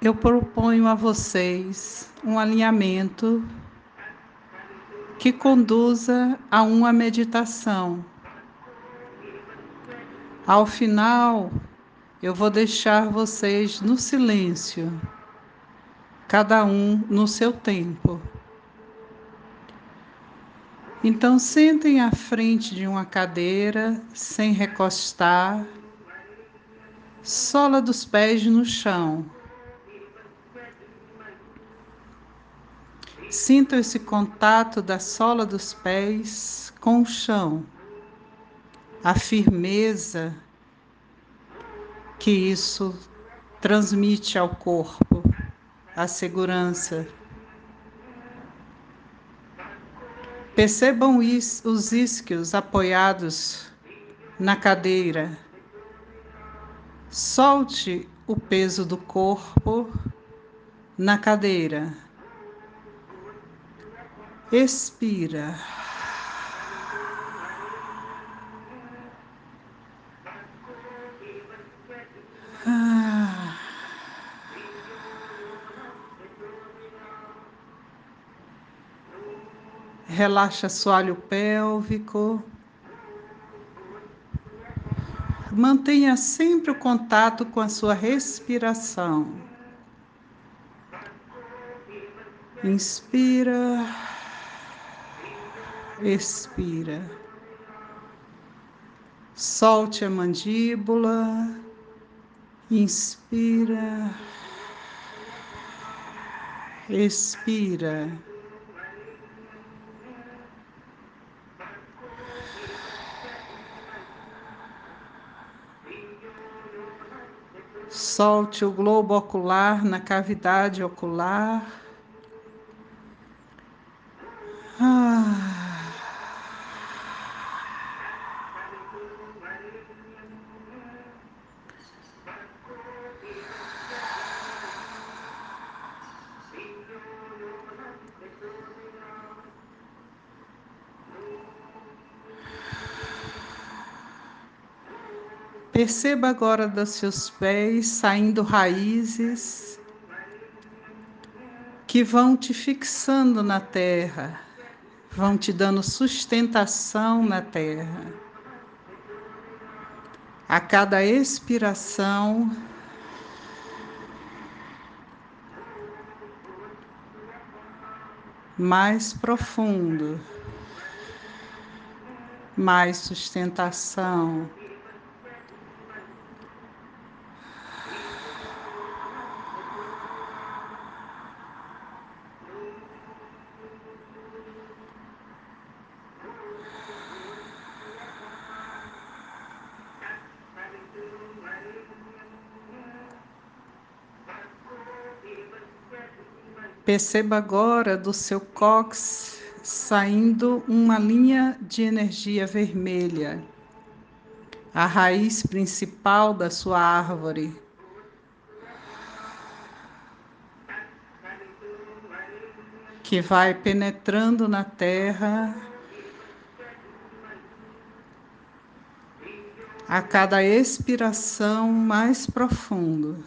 eu proponho a vocês um alinhamento que conduza a uma meditação. Ao final, eu vou deixar vocês no silêncio, cada um no seu tempo. Então, sentem à frente de uma cadeira, sem recostar, sola dos pés no chão. Sintam esse contato da sola dos pés com o chão, a firmeza que isso transmite ao corpo, a segurança. Percebam os isquios apoiados na cadeira. Solte o peso do corpo na cadeira. Expira. Ah. Relaxa assoalho pélvico. Mantenha sempre o contato com a sua respiração. Inspira expira. Solte a mandíbula, inspira, expira. Solte o globo ocular na cavidade ocular. Ah. Perceba agora dos seus pés saindo raízes que vão te fixando na terra, vão te dando sustentação na terra. A cada expiração, mais profundo, mais sustentação. Perceba agora do seu cox saindo uma linha de energia vermelha, a raiz principal da sua árvore. Que vai penetrando na terra a cada expiração mais profundo.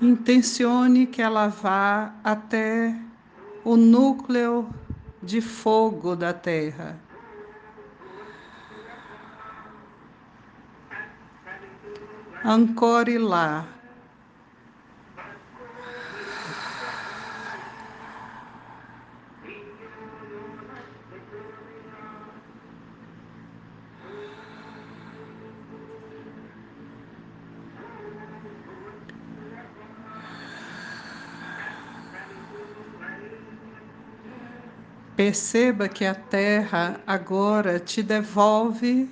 Intencione que ela vá até o núcleo de fogo da Terra. Ancore lá. Perceba que a terra agora te devolve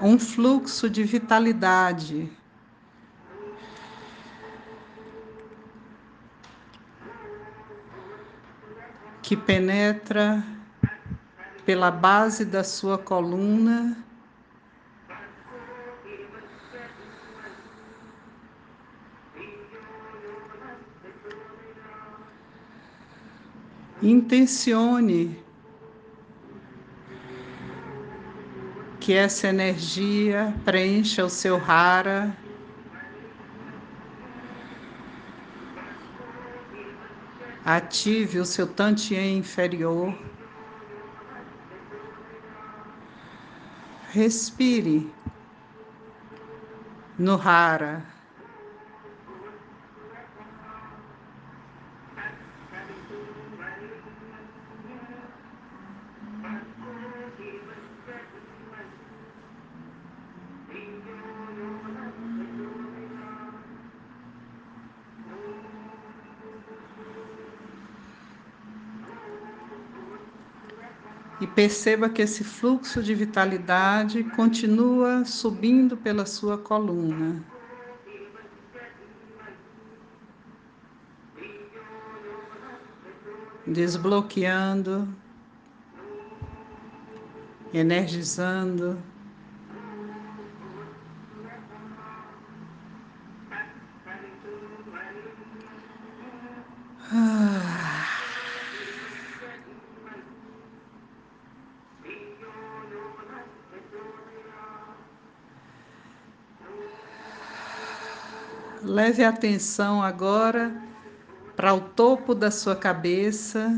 um fluxo de vitalidade. Que penetra pela base da sua coluna Intencione que essa energia preencha o seu rara. Ative o seu tantien inferior. Respire no rara. E perceba que esse fluxo de vitalidade continua subindo pela sua coluna. Desbloqueando, energizando. Leve a atenção agora para o topo da sua cabeça.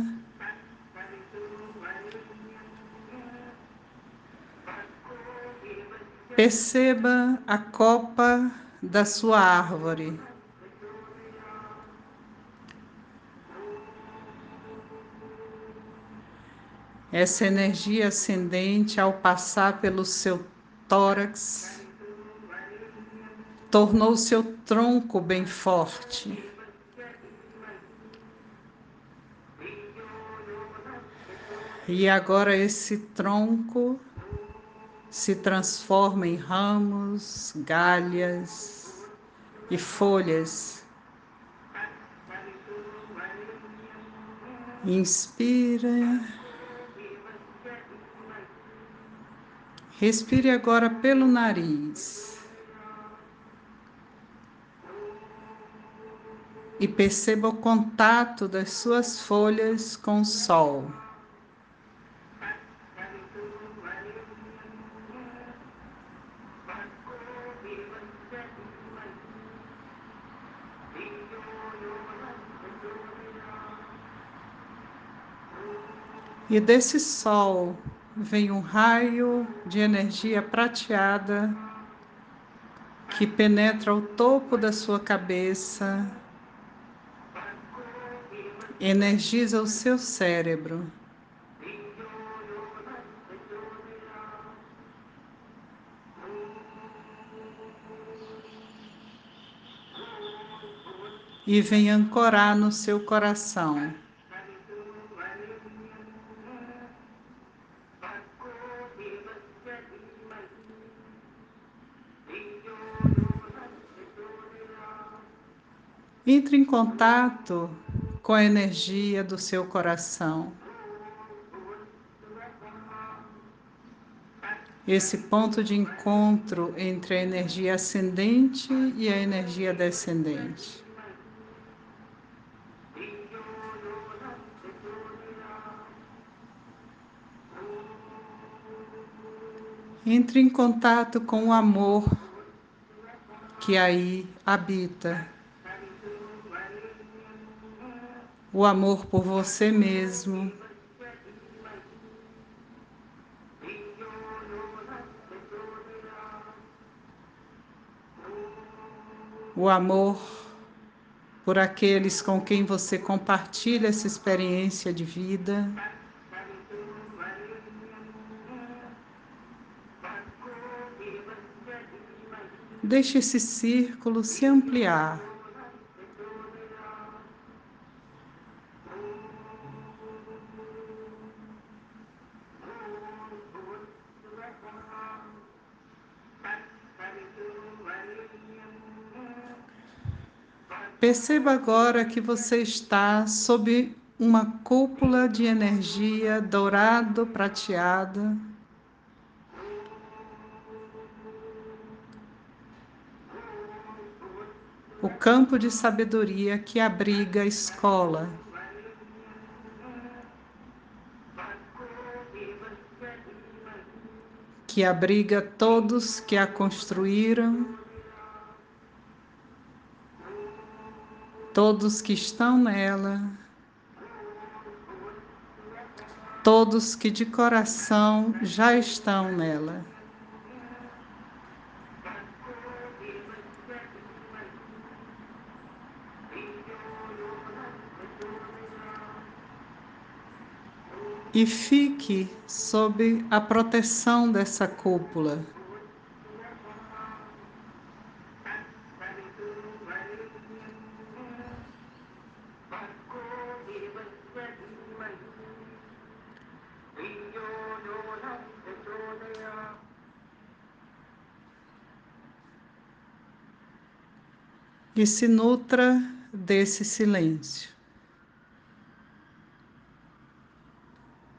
Perceba a copa da sua árvore. Essa energia ascendente, ao passar pelo seu tórax, tornou seu tronco bem forte. E agora esse tronco se transforma em ramos, galhas e folhas. Inspira. Respire agora pelo nariz. E perceba o contato das suas folhas com o sol. E desse sol vem um raio de energia prateada que penetra o topo da sua cabeça energiza o seu cérebro. E vem ancorar no seu coração. Entre em contato com a energia do seu coração. Esse ponto de encontro entre a energia ascendente e a energia descendente. Entre em contato com o amor que aí habita. O amor por você mesmo. O amor por aqueles com quem você compartilha essa experiência de vida. Deixe esse círculo se ampliar. Perceba agora que você está sob uma cúpula de energia dourado prateada. O campo de sabedoria que abriga a escola. Que abriga todos que a construíram todos que estão nela, todos que de coração já estão nela. e fique sob a proteção dessa cúpula. E se nutra desse silêncio.